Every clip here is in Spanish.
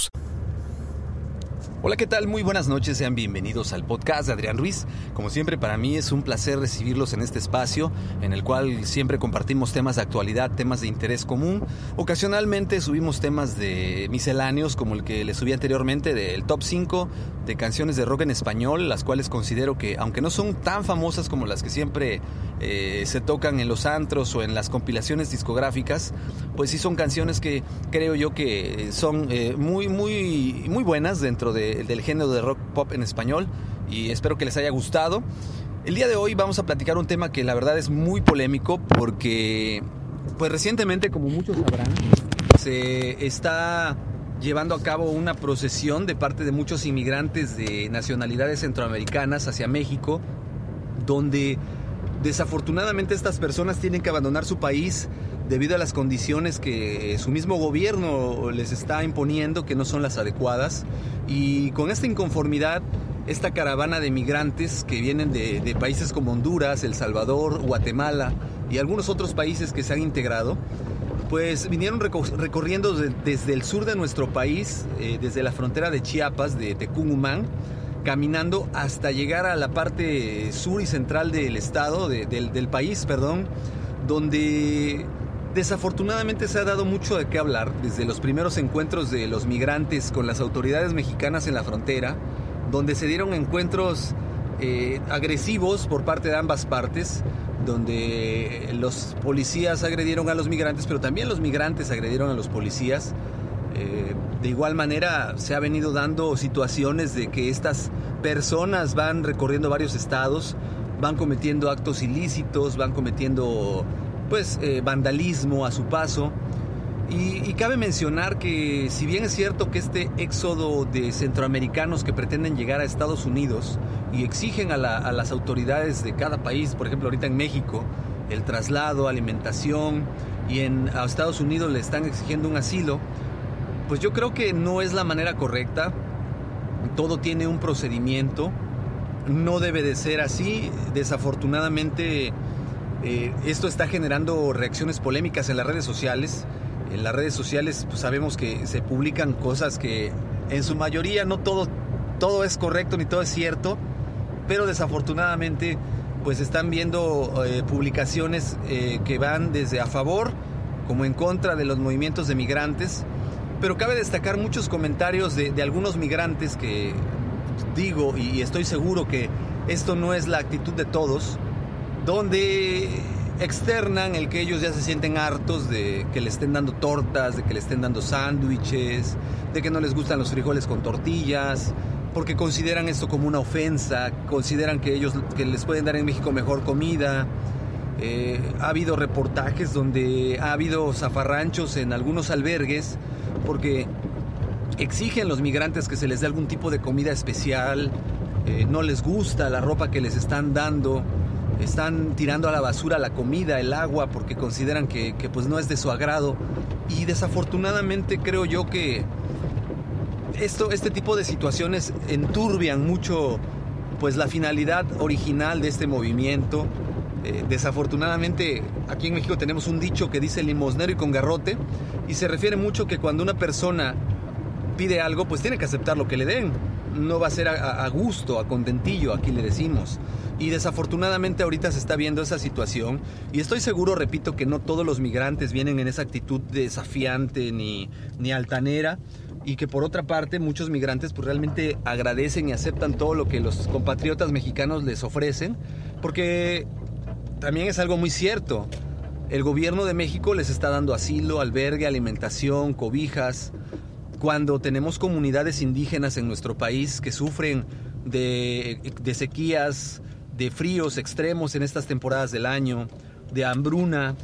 Plus. Hola, ¿qué tal? Muy buenas noches, sean bienvenidos al podcast de Adrián Ruiz. Como siempre, para mí es un placer recibirlos en este espacio en el cual siempre compartimos temas de actualidad, temas de interés común. Ocasionalmente subimos temas de misceláneos, como el que les subí anteriormente, del top 5 de canciones de rock en español, las cuales considero que, aunque no son tan famosas como las que siempre eh, se tocan en los antros o en las compilaciones discográficas, pues sí son canciones que creo yo que son eh, muy, muy, muy buenas dentro de del género de rock pop en español y espero que les haya gustado. El día de hoy vamos a platicar un tema que la verdad es muy polémico porque pues recientemente como muchos sabrán se está llevando a cabo una procesión de parte de muchos inmigrantes de nacionalidades centroamericanas hacia México donde desafortunadamente estas personas tienen que abandonar su país debido a las condiciones que su mismo gobierno les está imponiendo, que no son las adecuadas. Y con esta inconformidad, esta caravana de migrantes que vienen de, países como Honduras, El Salvador, Guatemala y algunos otros países que se han integrado, pues vinieron recorriendo desde el sur de nuestro país, eh, desde la frontera de Chiapas, de Tecumumán, caminando hasta llegar a la parte sur y central del estado, del, del país, perdón, donde Desafortunadamente se ha dado mucho de qué hablar desde los primeros encuentros de los migrantes con las autoridades mexicanas en la frontera, donde se dieron encuentros eh, agresivos por parte de ambas partes, donde los policías agredieron a los migrantes, pero también los migrantes agredieron a los policías. Eh, de igual manera se ha venido dando situaciones de que estas personas van recorriendo varios estados, van cometiendo actos ilícitos, van cometiendo pues eh, vandalismo a su paso. Y, cabe mencionar que si bien es cierto que este éxodo de centroamericanos que pretenden llegar a Estados Unidos y exigen a, las autoridades de cada país, por ejemplo ahorita en México, el traslado, alimentación, y en a Estados Unidos le están exigiendo un asilo, pues yo creo que no es la manera correcta. Todo tiene un procedimiento, no debe de ser así. Desafortunadamente eh, esto está generando reacciones polémicas en las redes sociales. En las redes sociales pues, sabemos que se publican cosas que en su mayoría no todo, todo es correcto ni todo es cierto, pero desafortunadamente pues están viendo eh, publicaciones eh, que van desde a favor como en contra de los movimientos de migrantes. Pero cabe destacar muchos comentarios de, de algunos migrantes que digo y estoy seguro que esto no es la actitud de todos donde externan el que ellos ya se sienten hartos de que le estén dando tortas, de que le estén dando sándwiches, de que no les gustan los frijoles con tortillas, porque consideran esto como una ofensa, consideran que ellos que les pueden dar en México mejor comida. Eh, ha habido reportajes donde ha habido zafarranchos en algunos albergues porque exigen los migrantes que se les dé algún tipo de comida especial, eh, no les gusta la ropa que les están dando están tirando a la basura la comida, el agua, porque consideran que, pues no es de su agrado. Y desafortunadamente creo yo que esto, este tipo de situaciones enturbian mucho pues la finalidad original de este movimiento. Eh, desafortunadamente aquí en México tenemos un dicho que dice limosnero y con garrote y se refiere mucho que cuando una persona pide algo pues tiene que aceptar lo que le den. No va a ser a, a gusto, a contentillo, aquí le decimos. Y desafortunadamente ahorita se está viendo esa situación y estoy seguro, repito, que no todos los migrantes vienen en esa actitud desafiante ni, ni altanera, y que por otra parte muchos migrantes pues realmente agradecen y aceptan todo lo que los compatriotas mexicanos les ofrecen, porque también es algo muy cierto. El gobierno de México les está dando asilo, albergue, alimentación, cobijas. Cuando tenemos comunidades indígenas en nuestro país que sufren de, de sequías, de fríos extremos en estas temporadas del año, de hambruna,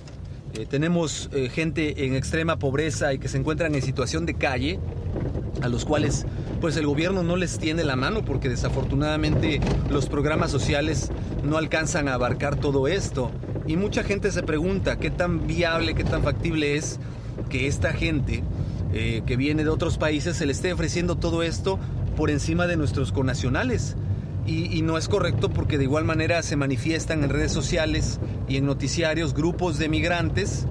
eh, tenemos eh, gente en extrema pobreza y que se encuentran en situación de calle, a los cuales pues el gobierno no les tiene la mano porque desafortunadamente los programas sociales no alcanzan a abarcar todo esto. Y mucha gente se pregunta qué tan viable, qué tan factible es que esta gente eh, que viene de otros países se le esté ofreciendo todo esto por encima de nuestros connacionales. Y, no es correcto porque de igual manera se manifiestan en redes sociales y en noticiarios grupos de migrantes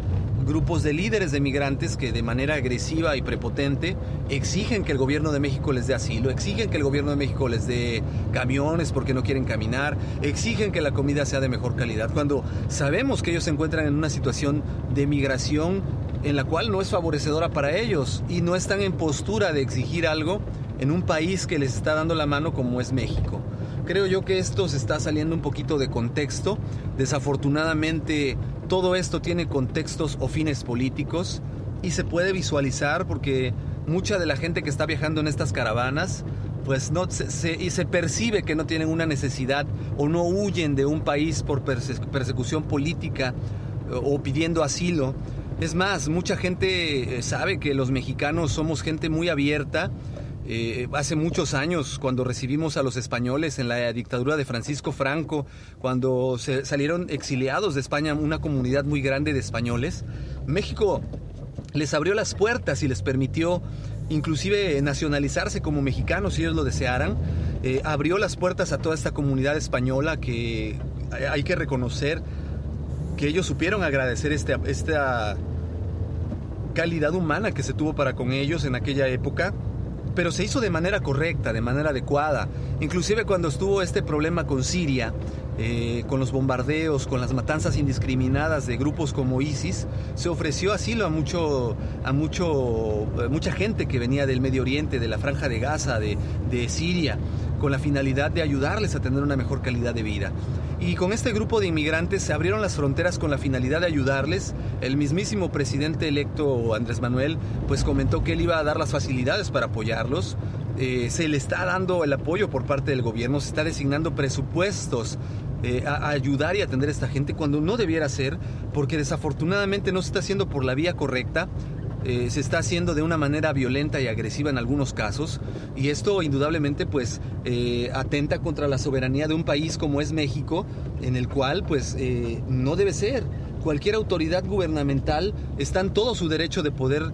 grupos de líderes de migrantes que de manera agresiva y prepotente exigen que el gobierno de México les dé asilo, exigen que el gobierno de México les dé camiones porque no quieren caminar, exigen que la comida sea de mejor calidad, cuando sabemos que ellos se encuentran en una situación de migración en la cual no es favorecedora para ellos y no están en postura de exigir algo en un país que les está dando la mano como es México. Creo yo que esto se está saliendo un poquito de contexto. Desafortunadamente todo esto tiene contextos o fines políticos y se puede visualizar porque mucha de la gente que está viajando en estas caravanas pues no se, y se percibe que no tienen una necesidad o no huyen de un país por persecución política o pidiendo asilo. Es más, mucha gente eh, sabe que los mexicanos somos gente muy abierta eh, hace muchos años, cuando recibimos a los españoles en la dictadura de Francisco Franco, cuando se salieron exiliados de España una comunidad muy grande de españoles, México les abrió las puertas y les permitió inclusive nacionalizarse como mexicanos si ellos lo desearan. Eh, abrió las puertas a toda esta comunidad española que hay que reconocer que ellos supieron agradecer este, esta calidad humana que se tuvo para con ellos en aquella época pero se hizo de manera correcta, de manera adecuada. Inclusive cuando estuvo este problema con Siria, eh, con los bombardeos, con las matanzas indiscriminadas de grupos como ISIS, se ofreció asilo a mucho, a mucho, eh, mucha gente que venía del Medio Oriente, de la Franja de Gaza, de, de Siria, con la finalidad de ayudarles a tener una mejor calidad de vida. Y con este grupo de inmigrantes se abrieron las fronteras con la finalidad de ayudarles. El mismísimo presidente electo Andrés Manuel pues comentó que él iba a dar las facilidades para apoyarlos. Eh, se le está dando el apoyo por parte del gobierno, se está designando presupuestos eh, a, ayudar y atender a esta gente cuando no debiera ser, porque desafortunadamente no se está haciendo por la vía correcta. Eh, se está haciendo de una manera violenta y agresiva en algunos casos y esto indudablemente pues atenta contra la soberanía de un país como es México en el cual pues no debe ser cualquier autoridad gubernamental está en todo su derecho de poder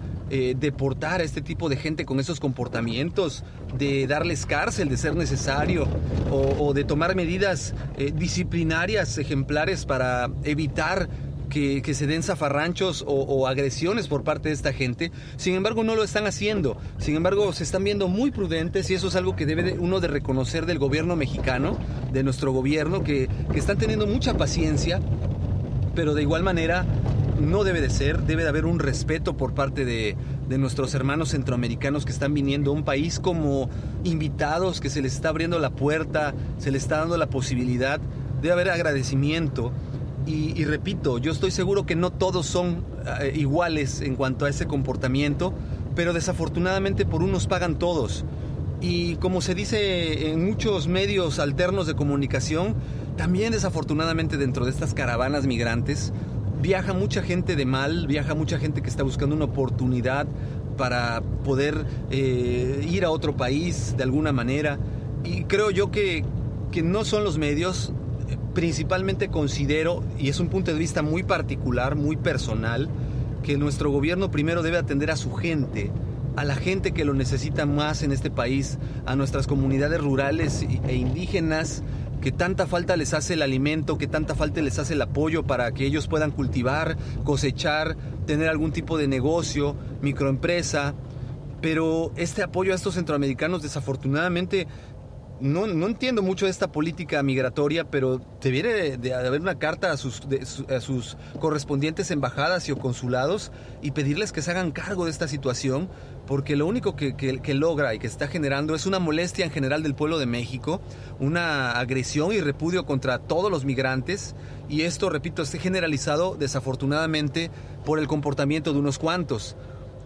deportar a este tipo de gente con esos comportamientos, de darles cárcel de ser necesario o de tomar medidas disciplinarias ejemplares para evitar que, se den zafarranchos o, agresiones por parte de esta gente. Sin embargo, no lo están haciendo. Sin embargo, se están viendo muy prudentes y eso es algo que debe uno de reconocer del gobierno mexicano, de nuestro gobierno, que, están teniendo mucha paciencia, pero de igual manera no debe de ser, debe de haber un respeto por parte de, de, nuestros hermanos centroamericanos que están viniendo a un país como invitados, que se les está abriendo la puerta, se les está dando la posibilidad, debe haber agradecimiento y, repito, yo estoy seguro que no todos son eh, iguales en cuanto a ese comportamiento, pero desafortunadamente por unos pagan todos. Y como se dice en muchos medios alternos de comunicación, también desafortunadamente dentro de estas caravanas migrantes viaja mucha gente de mal, viaja mucha gente que está buscando una oportunidad para poder eh, ir a otro país de alguna manera. Y creo yo que, que no son los medios, principalmente considero, y es un punto de vista muy particular, muy personal, que nuestro gobierno primero debe atender a su gente, a la gente que lo necesita más en este país, a nuestras comunidades rurales e indígenas, que tanta falta les hace el alimento, que tanta falta les hace el apoyo para que ellos puedan cultivar, cosechar, tener algún tipo de negocio, microempresa. Pero este apoyo a estos centroamericanos desafortunadamente no, no, entiendo mucho esta política migratoria, pero debiera de, haber una carta a sus, a sus correspondientes embajadas y o consulados y pedirles que se hagan cargo de esta situación, porque lo único que, logra y que está generando es una molestia en general del pueblo de México, una agresión y repudio contra todos los migrantes, y esto, repito, está generalizado desafortunadamente por el comportamiento de unos cuantos.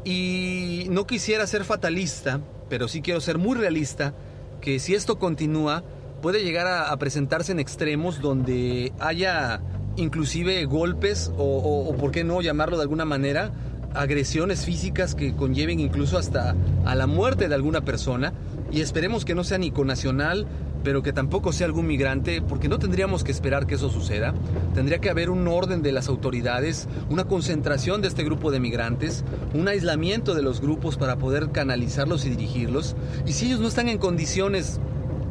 Y no quisiera ser fatalista, pero sí quiero ser muy realista, que si esto continúa, puede llegar a, presentarse en extremos donde haya inclusive golpes o, por qué no llamarlo de alguna manera, agresiones físicas que conlleven incluso hasta a la muerte de alguna persona y esperemos que no sea ni nacional pero que tampoco sea algún migrante, porque no tendríamos que esperar que eso suceda. Tendría que haber un orden de las autoridades, una concentración de este grupo de migrantes, un aislamiento de los grupos para poder canalizarlos y dirigirlos. Y si ellos no están en condiciones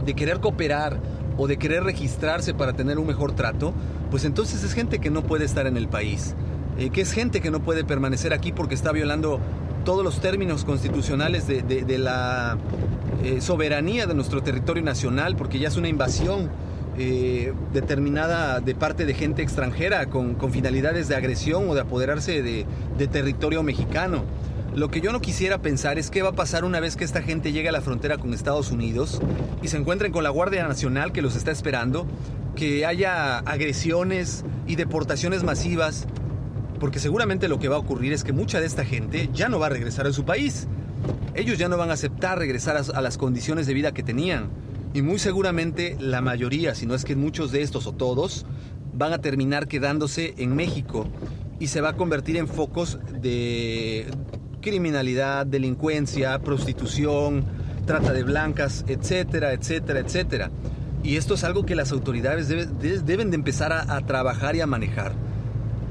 de querer cooperar o de querer registrarse para tener un mejor trato, pues entonces es gente que no puede estar en el país. Eh, que es gente que no puede permanecer aquí porque está violando todos los términos constitucionales de, la eh, soberanía de nuestro territorio nacional, porque ya es una invasión eh, determinada de parte de gente extranjera con, finalidades de agresión o de apoderarse de, de, territorio mexicano. Lo que yo no quisiera pensar es qué va a pasar una vez que esta gente llegue a la frontera con Estados Unidos y se encuentren con la Guardia Nacional que los está esperando, que haya agresiones y deportaciones masivas porque seguramente lo que va a ocurrir es que mucha de esta gente ya no va a regresar a su país. Ellos ya no van a aceptar regresar a, las condiciones de vida que tenían. Y muy seguramente la mayoría, si no es que muchos de estos o todos, van a terminar quedándose en México y se va a convertir en focos de criminalidad, delincuencia, prostitución, trata de blancas, etcétera, etcétera, etcétera. Y esto es algo que las autoridades deben de empezar a trabajar y a manejar.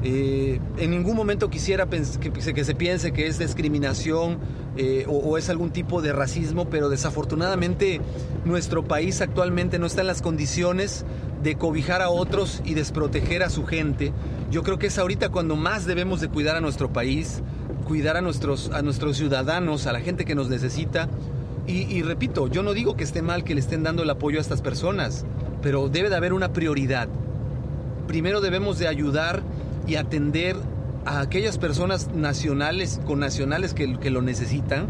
Eh, en ningún momento quisiera que, que, se piense que es discriminación eh, o, es algún tipo de racismo, pero desafortunadamente nuestro país actualmente no está en las condiciones de cobijar a otros y desproteger a su gente. Yo creo que es ahorita cuando más debemos de cuidar a nuestro país, cuidar a nuestros, a nuestros ciudadanos, a la gente que nos necesita. Y, y repito, yo no digo que esté mal que le estén dando el apoyo a estas personas, pero debe de haber una prioridad. Primero debemos de ayudar y atender a aquellas personas nacionales, con nacionales que, que lo necesitan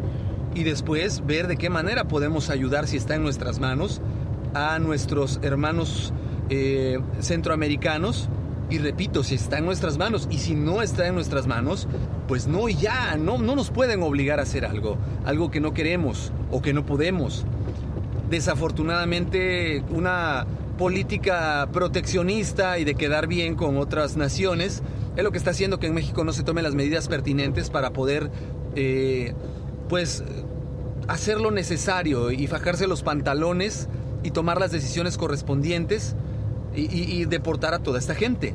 y después ver de qué manera podemos ayudar, si está en nuestras manos, a nuestros hermanos eh, centroamericanos. Y repito, si está en nuestras manos y si no está en nuestras manos, pues no, ya, no, no nos pueden obligar a hacer algo, algo que no queremos o que no podemos. Desafortunadamente, una política proteccionista y de quedar bien con otras naciones, es lo que está haciendo que en México no se tomen las medidas pertinentes para poder, eh, pues, hacer lo necesario y fajarse los pantalones y tomar las decisiones correspondientes y deportar a toda esta gente.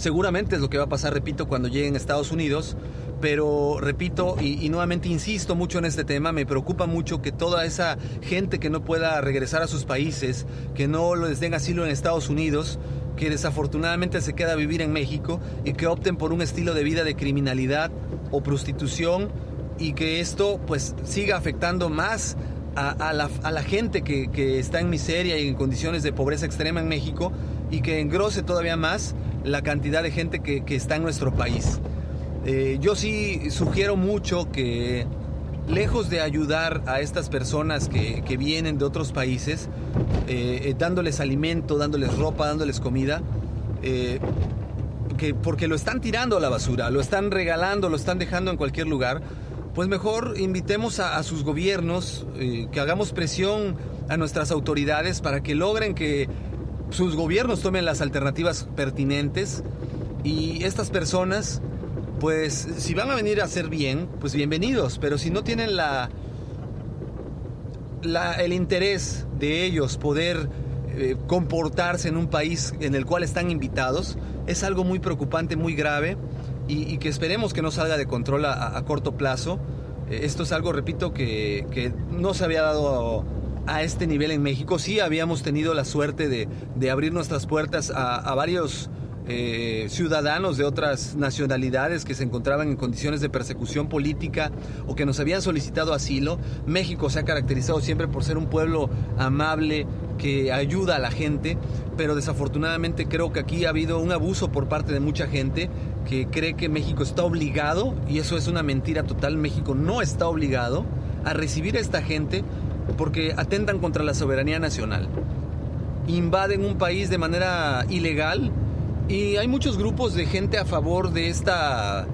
Seguramente es lo que va a pasar, repito, cuando lleguen a Estados Unidos, pero repito y, nuevamente insisto mucho en este tema, me preocupa mucho que toda esa gente que no pueda regresar a sus países, que no les den asilo en Estados Unidos, que desafortunadamente se queda a vivir en México y que opten por un estilo de vida de criminalidad o prostitución y que esto pues siga afectando más a, la, gente que, está en miseria y en condiciones de pobreza extrema en México y que engrose todavía más la cantidad de gente que está en nuestro país. Eh, yo sí sugiero mucho que lejos de ayudar a estas personas que, vienen de otros países, eh, eh, dándoles alimento, dándoles ropa, dándoles comida, que porque lo están tirando a la basura, lo están regalando, lo están dejando en cualquier lugar, pues mejor invitemos a, a sus gobiernos, que hagamos presión a nuestras autoridades para que logren que sus gobiernos tomen las alternativas pertinentes y estas personas pues si van a venir a hacer bien, pues bienvenidos, pero si no tienen la, el interés de ellos poder eh, comportarse en un país en el cual están invitados, es algo muy preocupante, muy grave y, que esperemos que no salga de control a, corto plazo. Eh, esto es algo, repito, que, no se había dado a, este nivel en México. Sí habíamos tenido la suerte de, abrir nuestras puertas a varios eh, ciudadanos de otras nacionalidades que se encontraban en condiciones de persecución política o que nos habían solicitado asilo. México se ha caracterizado siempre por ser un pueblo amable, que ayuda a la gente, pero desafortunadamente creo que aquí ha habido un abuso por parte de mucha gente que cree que México está obligado, y eso es una mentira total, México no está obligado a recibir a esta gente porque atentan contra la soberanía nacional. Invaden un país de manera ilegal y hay muchos grupos de gente a favor de esta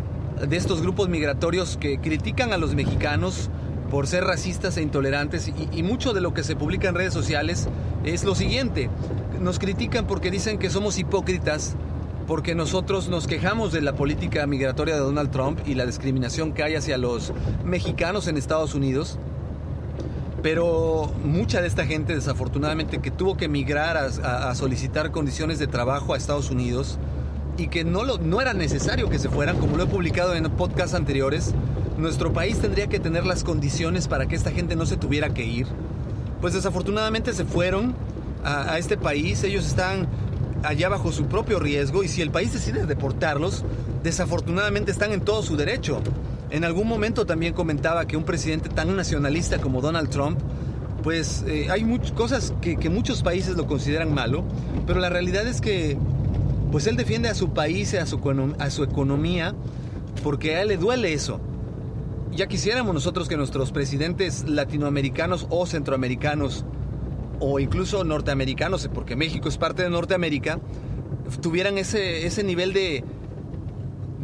de estos grupos migratorios que critican a los mexicanos por ser racistas e intolerantes y, mucho de lo que se publica en redes sociales es lo siguiente. Nos critican porque dicen que somos hipócritas, porque nosotros nos quejamos de la política migratoria de Donald Trump y la discriminación que hay hacia los mexicanos en Estados Unidos. Pero mucha de esta gente, desafortunadamente, que tuvo que emigrar a, solicitar condiciones de trabajo a Estados Unidos, y que no, era necesario que se fueran, como lo he publicado en podcasts anteriores, nuestro país tendría que tener las condiciones para que esta gente no se tuviera que ir. Pues desafortunadamente se fueron a este país, ellos están allá bajo su propio riesgo y si el país decide deportarlos, desafortunadamente están en todo su derecho. En algún momento también comentaba que un presidente tan nacionalista como Donald Trump, pues eh, hay muchas cosas que, muchos países lo consideran malo, pero la realidad es que pues él defiende a su país, a su, a su economía, porque a él le duele eso. Ya quisiéramos nosotros que nuestros presidentes latinoamericanos o centroamericanos, o incluso norteamericanos, porque México es parte de Norteamérica, tuvieran ese nivel de,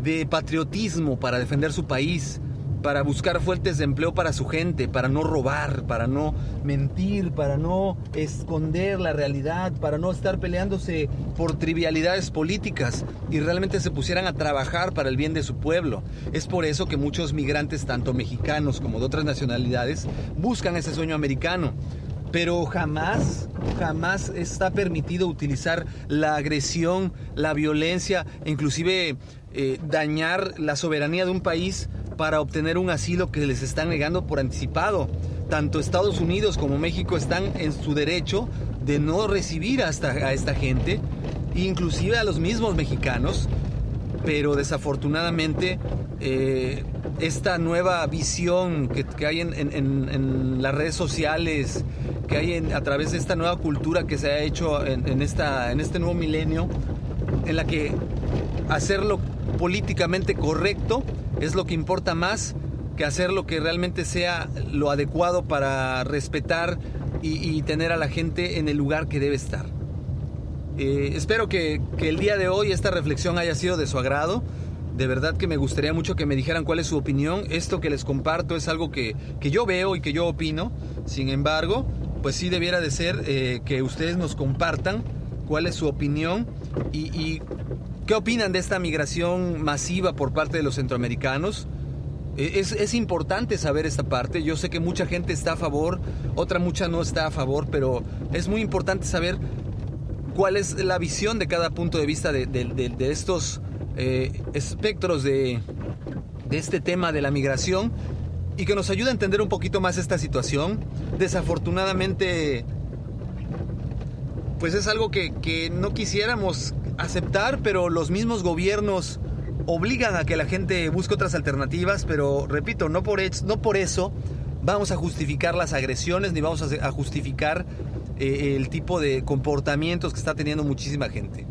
de patriotismo para defender su país, para buscar fuentes de empleo para su gente, para no robar, para no mentir, para no esconder la realidad, para no estar peleándose por trivialidades políticas y realmente se pusieran a trabajar para el bien de su pueblo. Es por eso que muchos migrantes, tanto mexicanos como de otras nacionalidades, buscan ese sueño americano. Pero jamás, jamás está permitido utilizar la agresión, la violencia, inclusive eh, dañar la soberanía de un país para obtener un asilo que les están negando por anticipado. Tanto Estados Unidos como México están en su derecho de no recibir a esta, gente, inclusive a los mismos mexicanos, pero desafortunadamente eh, esta nueva visión que, hay en, las redes sociales, que hay a través de esta nueva cultura que se ha hecho en, esta, en este nuevo milenio, en la que hacerlo políticamente correcto es lo que importa más que hacer lo que realmente sea lo adecuado para respetar y, tener a la gente en el lugar que debe estar. Eh, espero que, el día de hoy esta reflexión haya sido de su agrado. De verdad que me gustaría mucho que me dijeran cuál es su opinión. Esto que les comparto es algo que, yo veo y que yo opino. Sin embargo, pues sí debiera de ser eh, que ustedes nos compartan cuál es su opinión y ¿Qué opinan de esta migración masiva por parte de los centroamericanos? Eh, es, importante saber esta parte. Yo sé que mucha gente está a favor, otra mucha no está a favor, pero es muy importante saber cuál es la visión de cada punto de vista de, estos eh, espectros de, este tema de la migración y que nos ayude a entender un poquito más esta situación. Desafortunadamente, pues es algo que, no quisiéramos aceptar, pero los mismos gobiernos obligan a que la gente busque otras alternativas, pero repito, no por, no por eso vamos a justificar las agresiones ni vamos a justificar eh, el tipo de comportamientos que está teniendo muchísima gente.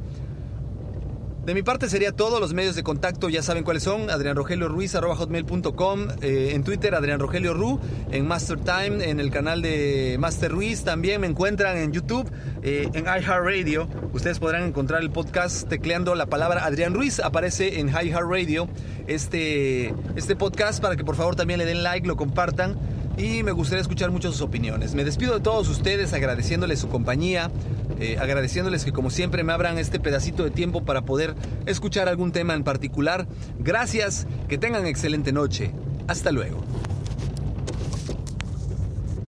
De mi parte sería todo. Los medios de contacto ya saben cuáles son. Adrián Rogelio Ruiz, hotmail.com. Eh, en Twitter, Adrián Rogelio Ru. En Master Time, en el canal de Master Ruiz. También me encuentran en YouTube, eh, en iHeartRadio. Ustedes podrán encontrar el podcast tecleando la palabra Adrián Ruiz. Aparece en iHeartRadio este, este podcast para que por favor también le den like, lo compartan y me gustaría escuchar muchas sus opiniones. Me despido de todos ustedes agradeciéndoles su compañía, eh, agradeciéndoles que como siempre me abran este pedacito de tiempo para poder escuchar algún tema en particular. Gracias, que tengan excelente noche. Hasta luego.